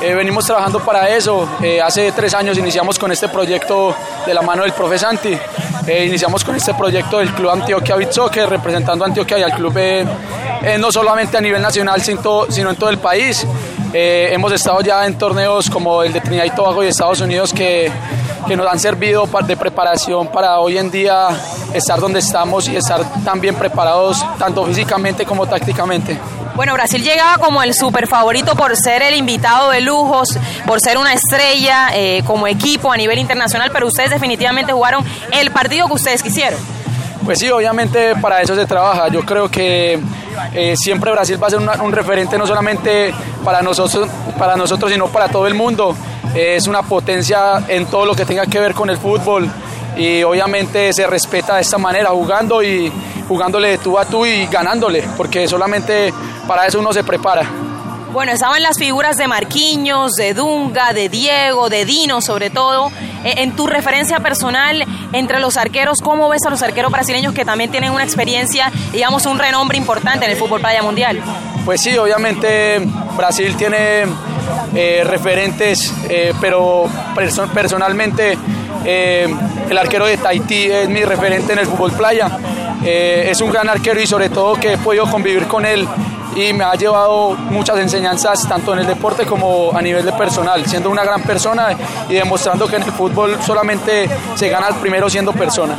Eh, venimos trabajando para eso. Eh, hace tres años iniciamos con este proyecto de la mano del profe Santi. Eh, iniciamos con este proyecto del Club Antioquia Beach Soccer, representando a Antioquia y al club no solamente a nivel nacional, sino en todo el país. hemos estado ya en torneos como el de Trinidad y Tobago y Estados Unidos que, que nos han servido de preparación para hoy en día estar donde estamos y estar tan bien preparados tanto físicamente como tácticamente. Bueno, Brasil llegaba como el super favorito por ser el invitado de lujos, por ser una estrella eh, como equipo a nivel internacional, pero ustedes definitivamente jugaron el partido que ustedes quisieron. Pues sí, obviamente para eso se trabaja. Yo creo que eh, siempre Brasil va a ser un referente no solamente para nosotros, para nosotros, sino para todo el mundo. es una potencia en todo lo que tenga que ver con el fútbol y obviamente se respeta de esta manera, jugando y jugándole tú a tú y ganándole, porque solamente para eso uno se prepara. Bueno, estaban las figuras de Marquinhos, de Dunga, de Diego, de Dino sobre todo. E, en tu referencia personal entre los arqueros, ¿cómo ves a los arqueros brasileños que también tienen una experiencia, digamos, un renombre importante en el fútbol playa mundial? Pues sí, obviamente Brasil tiene eh, referentes, eh, pero personalmente eh, el arquero de Tahití es mi referente en el fútbol playa. Eh, es un gran arquero y sobre todo que he podido convivir con él y me ha llevado muchas enseñanzas tanto en el deporte como a nivel de personal, siendo una gran persona y demostrando que en el fútbol solamente se gana primero siendo persona.